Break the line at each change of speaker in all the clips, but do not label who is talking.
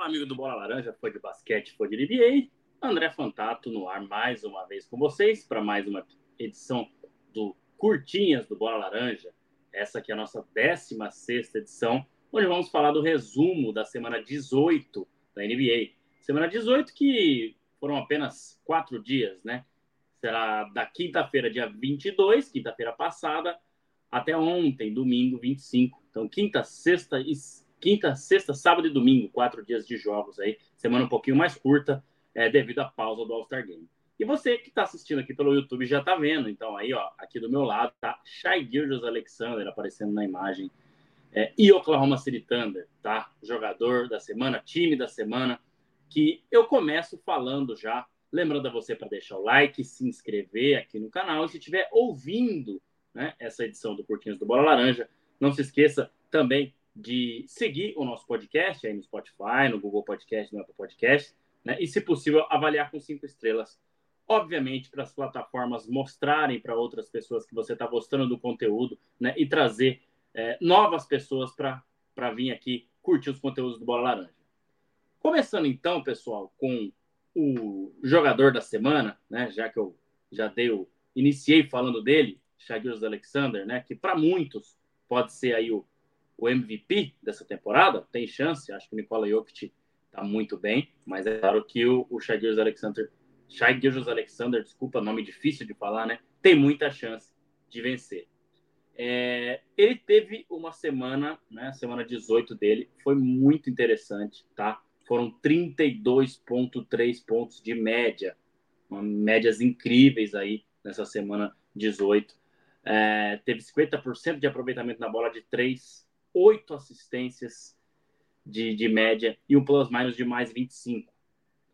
Fala, amigo do Bola Laranja, foi de basquete, foi de NBA. André Fantato no ar mais uma vez com vocês para mais uma edição do Curtinhas do Bola Laranja. Essa aqui é a nossa 16 edição, onde vamos falar do resumo da semana 18 da NBA. Semana 18 que foram apenas quatro dias, né? Será da quinta-feira, dia 22, quinta-feira passada, até ontem, domingo 25. Então, quinta, sexta e quinta, sexta, sábado e domingo, quatro dias de jogos aí, semana um pouquinho mais curta, é, devido à pausa do All-Star Game. E você que está assistindo aqui pelo YouTube já está vendo, então aí, ó, aqui do meu lado tá Shai Gilgeous Alexander aparecendo na imagem é, e Oklahoma City Thunder, tá? Jogador da semana, time da semana, que eu começo falando já, lembrando a você para deixar o like, se inscrever aqui no canal e se estiver ouvindo né, essa edição do Curtinhos do Bola Laranja, não se esqueça também de seguir o nosso podcast aí no Spotify, no Google Podcast, no Apple Podcast, né? E, se possível, avaliar com cinco estrelas. Obviamente, para as plataformas mostrarem para outras pessoas que você está gostando do conteúdo, né? E trazer é, novas pessoas para vir aqui curtir os conteúdos do Bola Laranja. Começando então, pessoal, com o jogador da semana, né? Já que eu já dei o, iniciei falando dele, Shagios Alexander, né? Que para muitos pode ser aí o o MVP dessa temporada, tem chance, acho que o Nikola Jokic está muito bem, mas é claro que o, o Shai Alexander, Shai Alexander, desculpa, nome difícil de falar, né? Tem muita chance de vencer. É, ele teve uma semana, né? Semana 18 dele foi muito interessante, tá? Foram 32,3 pontos de média, uma, médias incríveis aí nessa semana 18. É, teve 50% de aproveitamento na bola de 3, oito assistências de, de média e um plus-minus de mais 25.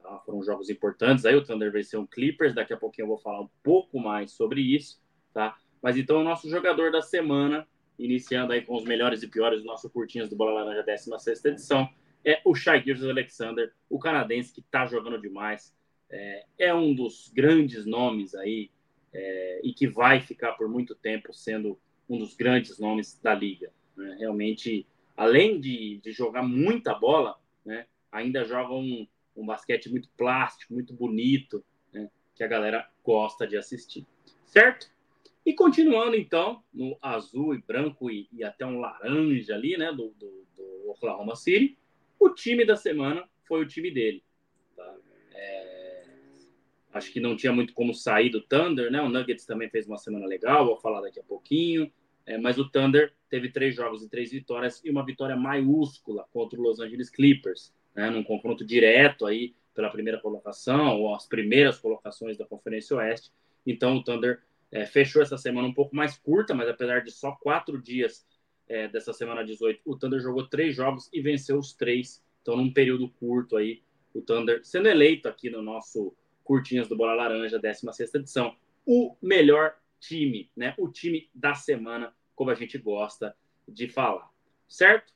Tá? Foram jogos importantes. Aí o Thunder venceu um Clippers, daqui a pouquinho eu vou falar um pouco mais sobre isso. Tá? Mas então o nosso jogador da semana, iniciando aí com os melhores e piores do nosso Curtinhas do Bola Laranja 16 edição, é o Shai Gilgeous Alexander, o canadense que está jogando demais. É, é, um dos grandes nomes aí é, e que vai ficar por muito tempo sendo um dos grandes nomes da liga. Né? Realmente, além de, de jogar muita bola, né? ainda joga um, um basquete muito plástico, muito bonito, né? que a galera gosta de assistir. Certo? E continuando, então, no azul e branco e, e até um laranja ali, né, do, do, do, Oklahoma City, o time da semana foi o time dele. Tá? É... Acho que não tinha muito como sair do Thunder, né? O Nuggets também fez uma semana legal, vou falar daqui a pouquinho. É, mas o Thunder teve três jogos e três vitórias e uma vitória maiúscula contra o Los Angeles Clippers, né, num confronto direto aí pela primeira colocação ou as primeiras colocações da Conferência Oeste. Então o Thunder é, fechou essa semana um pouco mais curta, mas apesar de só quatro dias é, dessa semana 18, o Thunder jogou três jogos e venceu os três. Então, num período curto aí, o Thunder sendo eleito aqui no nosso Curtinhas do Bola Laranja, 16 edição, o melhor time, né? O time da semana, como a gente gosta de falar, certo?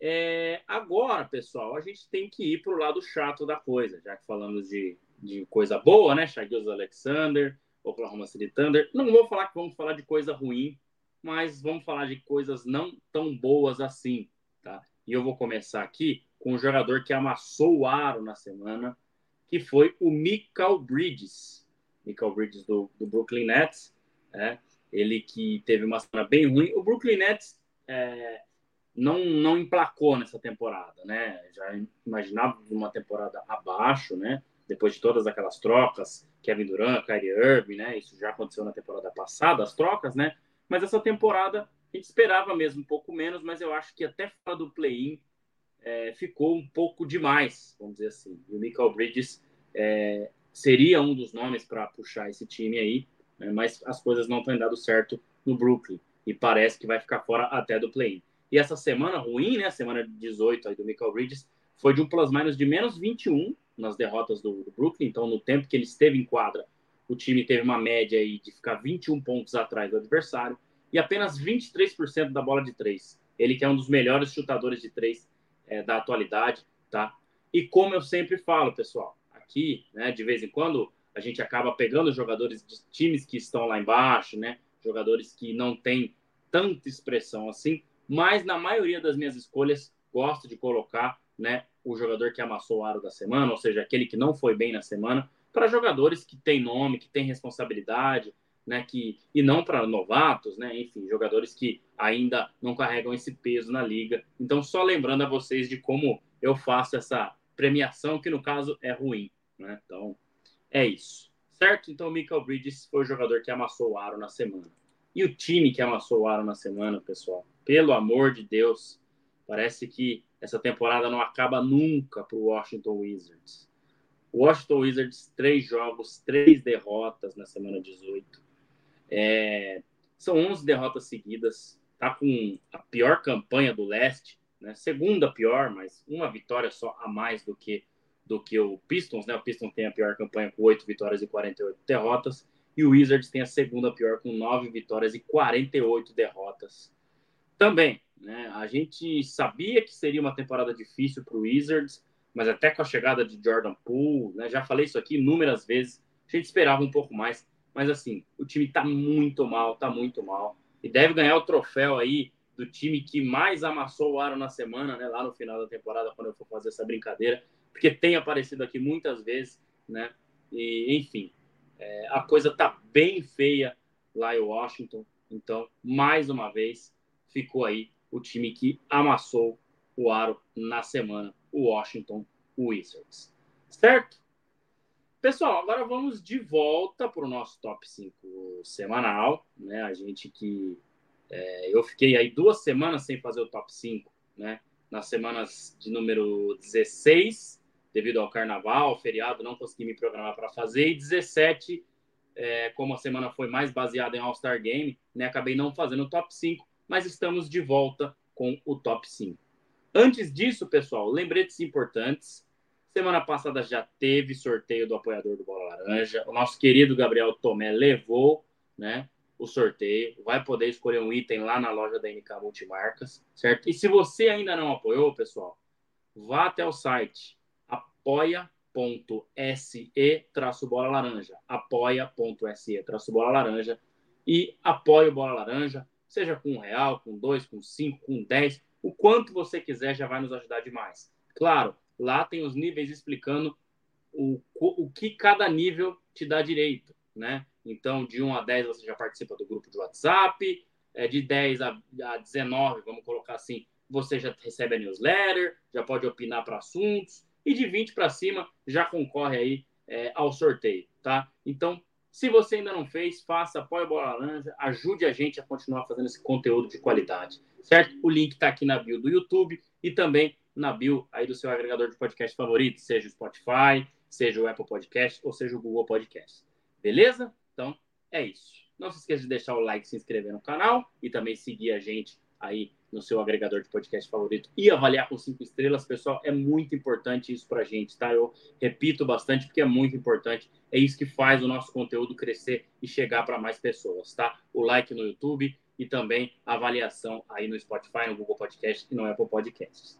É, agora, pessoal, a gente tem que ir para o lado chato da coisa, já que falamos de, de coisa boa, né? Shaquille Alexander, Oklahoma City Thunder. Não vou falar que vamos falar de coisa ruim, mas vamos falar de coisas não tão boas assim, tá? E eu vou começar aqui com um jogador que amassou o aro na semana, que foi o Michael Bridges. Michael Bridges do, do Brooklyn Nets, né? ele que teve uma semana bem ruim. O Brooklyn Nets é, não, não emplacou nessa temporada, né? Já imaginava uma temporada abaixo, né? Depois de todas aquelas trocas, Kevin Durant, Kyrie Irving, né? Isso já aconteceu na temporada passada, as trocas, né? Mas essa temporada a gente esperava mesmo um pouco menos, mas eu acho que até fora do play-in é, ficou um pouco demais, vamos dizer assim. E o Michael Bridges é, seria um dos nomes para puxar esse time aí, né? mas as coisas não têm dado certo no Brooklyn e parece que vai ficar fora até do play-in. E essa semana ruim, né, semana 18 aí do Michael Bridges, foi de um plus-minus de menos 21 nas derrotas do, do, Brooklyn, então no tempo que ele esteve em quadra, o time teve uma média aí de ficar 21 pontos atrás do adversário e apenas 23% da bola de três. Ele que é um dos melhores chutadores de três é, da atualidade, tá? E como eu sempre falo, pessoal, aqui, né, de vez em quando a gente acaba pegando jogadores de times que estão lá embaixo, né, jogadores que não têm tanta expressão assim, mas na maioria das minhas escolhas gosto de colocar né, o jogador que amassou o aro da semana, ou seja, aquele que não foi bem na semana, para jogadores que têm nome, que têm responsabilidade, né, que, e não para novatos, né, enfim, jogadores que ainda não carregam esse peso na liga. Então, só lembrando a vocês de como eu faço essa premiação, que no caso é ruim. Né? Então, é isso. Certo? Então, o Michael Bridges foi o jogador que amassou o aro na semana. E o time que amassou o aro na semana, pessoal, pelo amor de Deus, parece que essa temporada não acaba nunca para o Washington Wizards. O Washington Wizards, três jogos, três derrotas na semana 18. É, são 11 derrotas seguidas. Tá com a pior campanha do leste, né? segunda pior, mas uma vitória só a mais do que do que o Pistons, né? O Pistons tem a pior campanha com 8 vitórias e 48 derrotas, e o Wizards tem a segunda pior com 9 vitórias e 48 derrotas. Também, né? A gente sabia que seria uma temporada difícil para o Wizards, mas até com a chegada de Jordan Poole, né? Já falei isso aqui inúmeras vezes, a gente esperava um pouco mais. Mas assim, o time está muito mal, está muito mal. E deve ganhar o troféu aí do time que mais amassou o aro na semana, né? Lá no final da temporada, quando eu for fazer essa brincadeira, porque tem aparecido aqui muitas vezes, né? E enfim, é, a coisa tá bem feia lá em Washington. Então, mais uma vez, ficou aí o time que amassou o aro na semana, o Washington Wizards. Certo? Pessoal, agora vamos de volta para o nosso top 5 semanal, né? A gente que é, eu fiquei aí duas semanas sem fazer o top 5, né? Nas semanas de número 16, devido ao carnaval, feriado, não consegui me programar para fazer, e 17, é, como a semana foi mais baseada em All-Star Game, né? Acabei não fazendo o top 5, mas estamos de volta com o top 5. Antes disso, pessoal, lembretes importantes. Semana passada já teve sorteio do apoiador do Bola Laranja. O nosso querido Gabriel Tomé levou né, o sorteio. Vai poder escolher um item lá na loja da NK Multimarcas, certo? E se você ainda não apoiou, pessoal, vá até o site apoia.se bola laranja apoia.se bola laranja e apoie o Bola Laranja, seja com um real, com dois, com cinco, com dez, o quanto você quiser já vai nos ajudar demais. Claro, Lá tem os níveis explicando o, o que cada nível te dá direito, né? Então, de 1 a 10 você já participa do grupo de WhatsApp, é, de 10 a, a 19, vamos colocar assim, você já recebe a newsletter, já pode opinar para assuntos, e de 20 para cima já concorre aí é, ao sorteio, tá? Então, se você ainda não fez, faça, apoie a Bola Laranja, ajude a gente a continuar fazendo esse conteúdo de qualidade, certo? O link está aqui na bio do YouTube e também na bio aí do seu agregador de podcast favorito, seja o Spotify, seja o Apple Podcast ou seja o Google Podcast. Beleza? Então, é isso. Não se esqueça de deixar o like, se inscrever no canal e também seguir a gente aí no seu agregador de podcast favorito e avaliar com cinco estrelas, pessoal. É muito importante isso para a gente, tá? Eu repito bastante porque é muito importante. É isso que faz o nosso conteúdo crescer e chegar para mais pessoas, tá? O like no YouTube e também a avaliação aí no Spotify, no Google Podcast e no Apple Podcasts.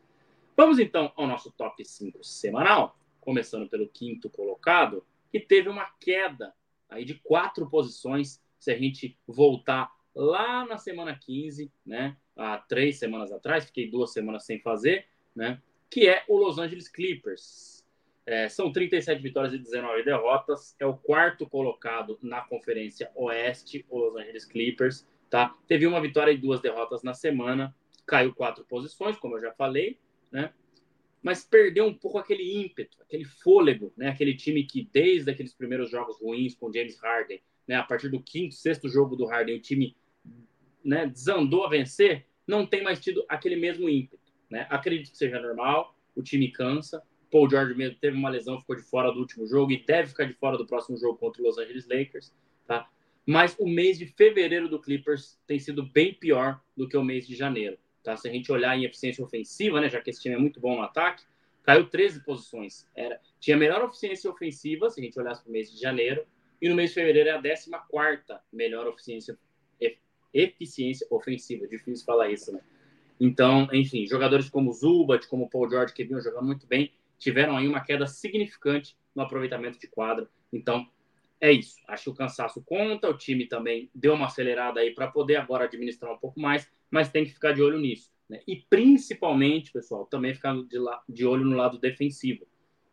Vamos então ao nosso top 5 semanal, começando pelo quinto colocado, que teve uma queda aí de quatro posições. Se a gente voltar lá na semana 15, né, há três semanas atrás, fiquei duas semanas sem fazer, né, que é o Los Angeles Clippers. É, são 37 vitórias e 19 derrotas. É o quarto colocado na Conferência Oeste, o Los Angeles Clippers. Tá? Teve uma vitória e duas derrotas na semana. Caiu quatro posições, como eu já falei né? Mas perdeu um pouco aquele ímpeto, aquele fôlego, né? Aquele time que desde aqueles primeiros jogos ruins com James Harden, né? A partir do quinto, sexto jogo do Harden, o time, né? Desandou a vencer, não tem mais tido aquele mesmo ímpeto, né? Acredito que seja normal, o time cansa. Paul George mesmo teve uma lesão, ficou de fora do último jogo e deve ficar de fora do próximo jogo contra os Los Angeles Lakers, tá? Mas o mês de fevereiro do Clippers tem sido bem pior do que o mês de janeiro. Tá? Se a gente olhar em eficiência ofensiva, né, já que esse time é muito bom no ataque, caiu 13 posições. Era, tinha melhor eficiência ofensiva, se a gente olhasse para o mês de janeiro, e no mês de fevereiro é a 14 melhor eficiência, eficiência ofensiva. Difícil falar isso, né? Então, enfim, jogadores como Zubat, como Paul George, que vinham jogando muito bem, tiveram aí uma queda significante no aproveitamento de quadra. Então, é isso. Acho que o cansaço conta, o time também deu uma acelerada aí para poder agora administrar um pouco mais, mas tem que ficar de olho nisso. Né? E principalmente, pessoal, também ficar de, de olho no lado defensivo.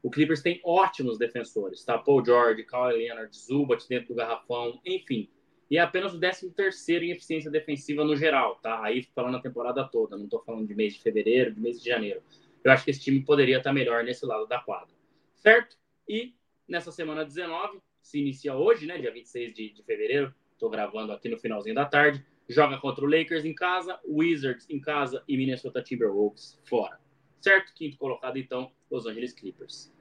O Clippers tem ótimos defensores, tá? Paul George, Kawhi Leonard, Zubat dentro do garrafão, enfim. E é apenas o 13 terceiro em eficiência defensiva no geral, tá? Aí falando a temporada toda, não estou falando de mês de fevereiro, de mês de janeiro. Eu acho que esse time poderia estar melhor nesse lado da quadra, certo? E nessa semana 19, se inicia hoje, né, dia 26 de, de fevereiro, estou gravando aqui no finalzinho da tarde, joga contra o Lakers em casa, Wizards em casa e Minnesota Timberwolves fora. Certo? Quinto colocado, então, Los Angeles Clippers.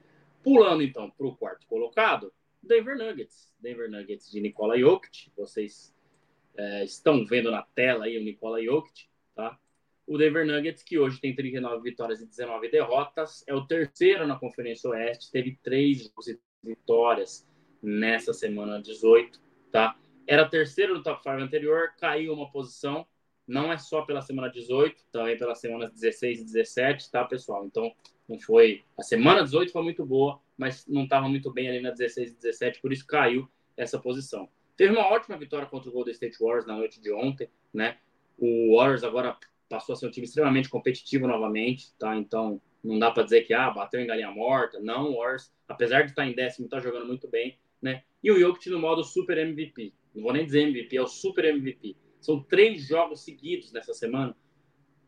Pulando, então, para o quarto colocado, Denver Nuggets. Denver Nuggets de Nikola Jokic. Vocês é, estão vendo na tela aí o Nikola Jokic, tá? O Denver Nuggets, que hoje tem 39 vitórias e 19 derrotas, é o terceiro na Conferência Oeste, teve três vitórias nessa semana 18, tá? Era terceiro no top 5 anterior, caiu uma posição. Não é só pela semana 18, também pelas semanas 16 e 17, tá, pessoal? Então, não foi. A semana 18 foi muito boa, mas não estava muito bem ali na 16 e 17, por isso caiu essa posição. Teve uma ótima vitória contra o Golden State Warriors na noite de ontem, né? O Warriors agora passou a ser um time extremamente competitivo novamente, tá? Então, não dá para dizer que ah, bateu em galinha morta. Não, o Warriors, apesar de estar em décimo, está jogando muito bem, né? E o Jokic no modo super MVP. Não vou nem dizer MVP, é o super MVP. São três jogos seguidos nessa semana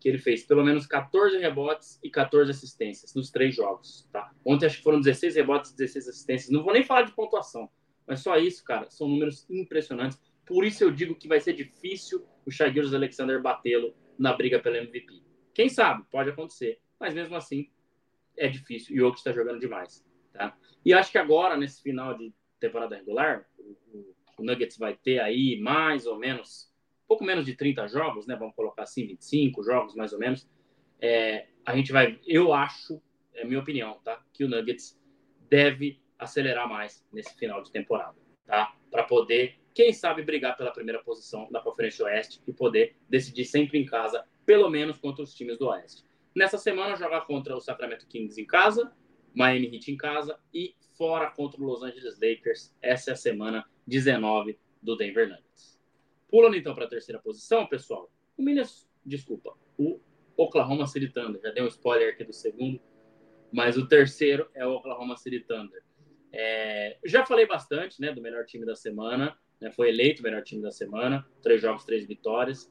que ele fez pelo menos 14 rebotes e 14 assistências nos três jogos, tá? Ontem acho que foram 16 rebotes e 16 assistências. Não vou nem falar de pontuação, mas só isso, cara, são números impressionantes. Por isso eu digo que vai ser difícil o Shai Alexander batê-lo na briga pelo MVP. Quem sabe? Pode acontecer, mas mesmo assim é difícil e o Jokic está jogando demais, tá? E acho que agora nesse final de temporada regular, o Nuggets vai ter aí mais ou menos, pouco menos de 30 jogos, né? Vamos colocar assim, 25 jogos mais ou menos. É, a gente vai, eu acho, é minha opinião, tá? Que o Nuggets deve acelerar mais nesse final de temporada, tá? Para poder, quem sabe, brigar pela primeira posição da Conferência Oeste e poder decidir sempre em casa, pelo menos contra os times do Oeste. Nessa semana, jogar contra o Sacramento Kings em casa, Miami Heat em casa e fora contra o Los Angeles Lakers. Essa é a semana 19 do Denver Nuggets. Pulando então para a terceira posição, pessoal. O Minnesota, desculpa, o Oklahoma City Thunder. Já dei um spoiler aqui do segundo, mas o terceiro é o Oklahoma City Thunder. É, já falei bastante, né, do melhor time da semana. Né, foi eleito o melhor time da semana. Três jogos, três vitórias.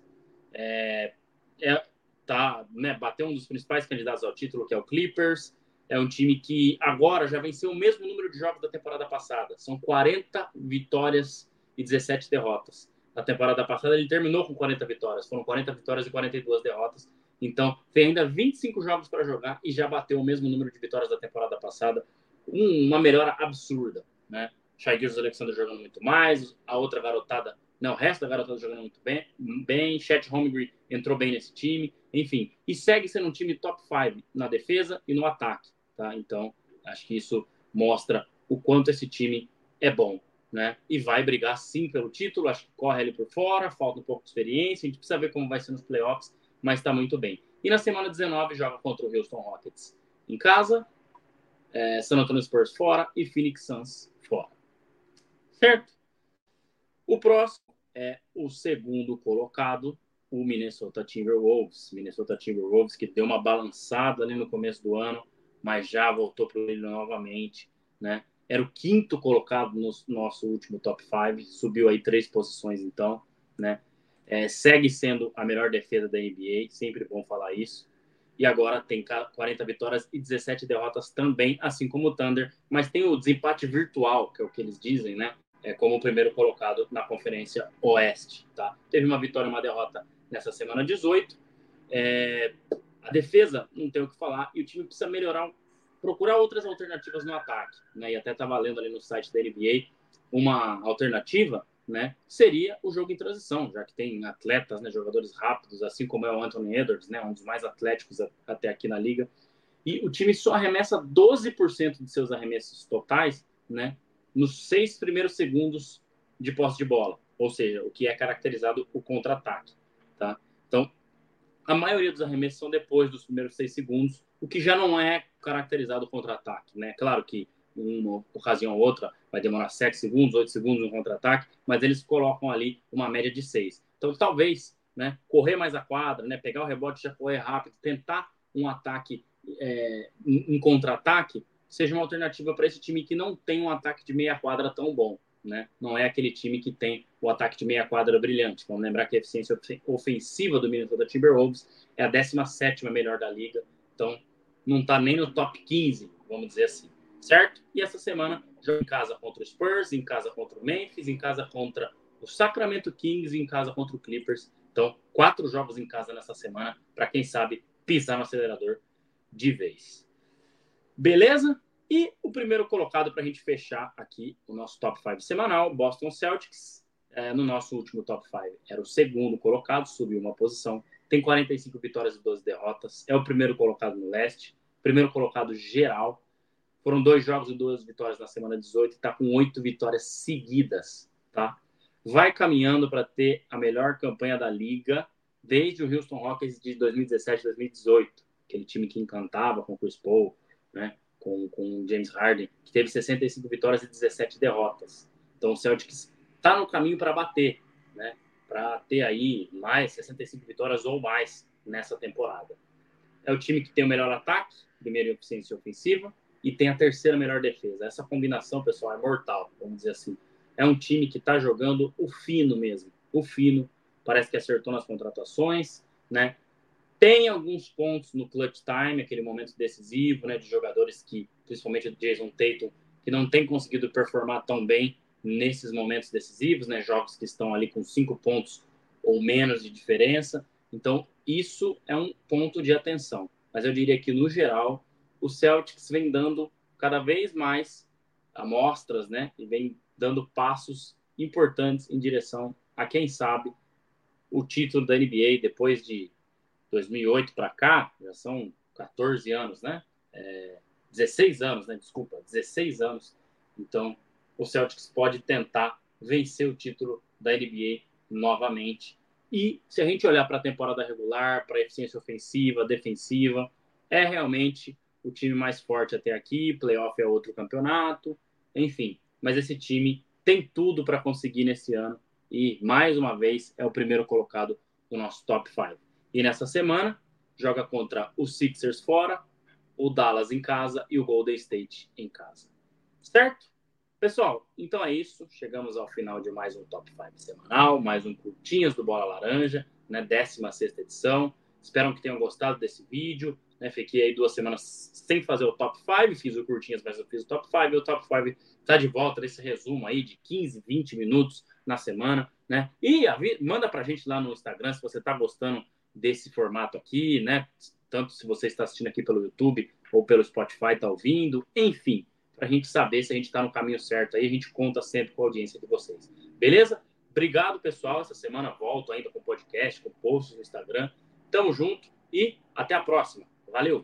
É, é, tá, né, bateu um dos principais candidatos ao título, que é o Clippers. É um time que agora já venceu o mesmo número de jogos da temporada passada. São 40 vitórias e 17 derrotas. Na temporada passada ele terminou com 40 vitórias. Foram 40 vitórias e 42 derrotas. Então, tem ainda 25 jogos para jogar e já bateu o mesmo número de vitórias da temporada passada. Um, uma melhora absurda, né? Shai Alexander jogando muito mais, a outra garotada, não, o resto da garotada jogando muito bem, bem, Chet Holmgren entrou bem nesse time, enfim. E segue sendo um time top 5 na defesa e no ataque. Tá? Então, acho que isso mostra o quanto esse time é bom. Né? E vai brigar sim pelo título. Acho que corre ali por fora, falta um pouco de experiência. A gente precisa ver como vai ser nos playoffs, mas está muito bem. E na semana 19 joga contra o Houston Rockets em casa, é, San Antonio Spurs fora e Phoenix Suns fora. Certo? O próximo é o segundo colocado, o Minnesota Timberwolves. Minnesota Timberwolves que deu uma balançada ali no começo do ano, mas já voltou para brilho novamente, né? Era o quinto colocado no nosso último top 5, subiu aí três posições então, né? É, segue sendo a melhor defesa da NBA, sempre bom falar isso. E agora tem 40 vitórias e 17 derrotas também, assim como o Thunder, mas tem o desempate virtual, que é o que eles dizem, né? É como o primeiro colocado na Conferência Oeste, tá? Teve uma vitória e uma derrota nessa semana 18. É, a defesa não tem o que falar e o time precisa melhorar, procurar outras alternativas no ataque. Né? E até estava lendo ali no site da NBA uma alternativa né, seria o jogo em transição, já que tem atletas, né, jogadores rápidos, assim como é o Anthony Edwards, né, um dos mais atléticos até aqui na liga. E o time só arremessa 12% de seus arremessos totais né, nos seis primeiros segundos de posse de bola, ou seja, o que é caracterizado o contra-ataque. Tá? A maioria dos arremessos são depois dos primeiros seis segundos, o que já não é caracterizado contra-ataque, né? Claro que uma ocasião ou outra vai demorar sete segundos, oito segundos no contra-ataque, mas eles colocam ali uma média de seis. Então, talvez né? Correr mais a quadra, né? Pegar o rebote já correr rápido, tentar um ataque é, um contra-ataque, seja uma alternativa para esse time que não tem um ataque de meia quadra tão bom. Né? Não é aquele time que tem o ataque de meia quadra brilhante. Vamos lembrar que a eficiência ofensiva do Minnesota Timberwolves é a 17 melhor da liga. Então, não está nem no top 15, vamos dizer assim. Certo? E essa semana, joga em casa contra o Spurs, em casa contra o Memphis, em casa contra o Sacramento Kings e em casa contra o Clippers. Então, quatro jogos em casa nessa semana, para quem sabe pisar no acelerador de vez. Beleza? E o primeiro colocado para a gente fechar aqui o nosso top 5 semanal, Boston Celtics. É, no nosso último top 5 era o segundo colocado, subiu uma posição. Tem 45 vitórias e 12 derrotas. É o primeiro colocado no leste, primeiro colocado geral. Foram dois jogos e duas vitórias na semana 18 e está com oito vitórias seguidas, tá? Vai caminhando para ter a melhor campanha da liga desde o Houston Rockets de 2017 2018, aquele time que encantava com o Chris Paul, né? Com, com James Harden, que teve 65 vitórias e 17 derrotas. Então o Celtics está no caminho para bater, né? Para ter aí mais 65 vitórias ou mais nessa temporada. É o time que tem o melhor ataque, primeiro em eficiência ofensiva, e tem a terceira melhor defesa. Essa combinação, pessoal, é mortal, vamos dizer assim. É um time que está jogando o fino mesmo, o fino. Parece que acertou nas contratações, né? Tem alguns pontos no clutch time, aquele momento decisivo, né, de jogadores que, principalmente o Jason Tatum, que não tem conseguido performar tão bem nesses momentos decisivos, né, jogos que estão ali com cinco pontos ou menos de diferença. Então, isso é um ponto de atenção. Mas eu diria que, no geral, o Celtics vem dando cada vez mais amostras, né, e vem dando passos importantes em direção a, quem sabe, o título da NBA depois de 2008 para cá, já são 14 anos, né? É, 16 anos, né? Desculpa, 16 anos. Então, o Celtics pode tentar vencer o título da NBA novamente. E se a gente olhar para a temporada regular, para a eficiência ofensiva, defensiva, é realmente o time mais forte até aqui. Playoff é outro campeonato, enfim. Mas esse time tem tudo para conseguir nesse ano. E, mais uma vez, é o primeiro colocado do nosso top 5. E nessa semana, joga contra o Sixers fora, o Dallas em casa e o Golden State em casa. Certo? Pessoal, então é isso. Chegamos ao final de mais um Top 5 semanal, mais um Curtinhas do Bola Laranja, né? 16 edição. Espero que tenham gostado desse vídeo. Né? Fiquei aí duas semanas sem fazer o Top 5, fiz o Curtinhas, mas eu fiz o Top 5. E o Top 5 está de volta nesse resumo aí de 15, 20 minutos na semana. Né? E manda para a gente lá no Instagram se você está gostando desse formato aqui, né? Tanto se você está assistindo aqui pelo YouTube ou pelo Spotify, está ouvindo, enfim, para a gente saber se a gente está no caminho certo aí, a gente conta sempre com a audiência de vocês. Beleza? Obrigado, pessoal. Essa semana volto ainda com podcast, com posts no Instagram. Tamo junto e até a próxima. Valeu!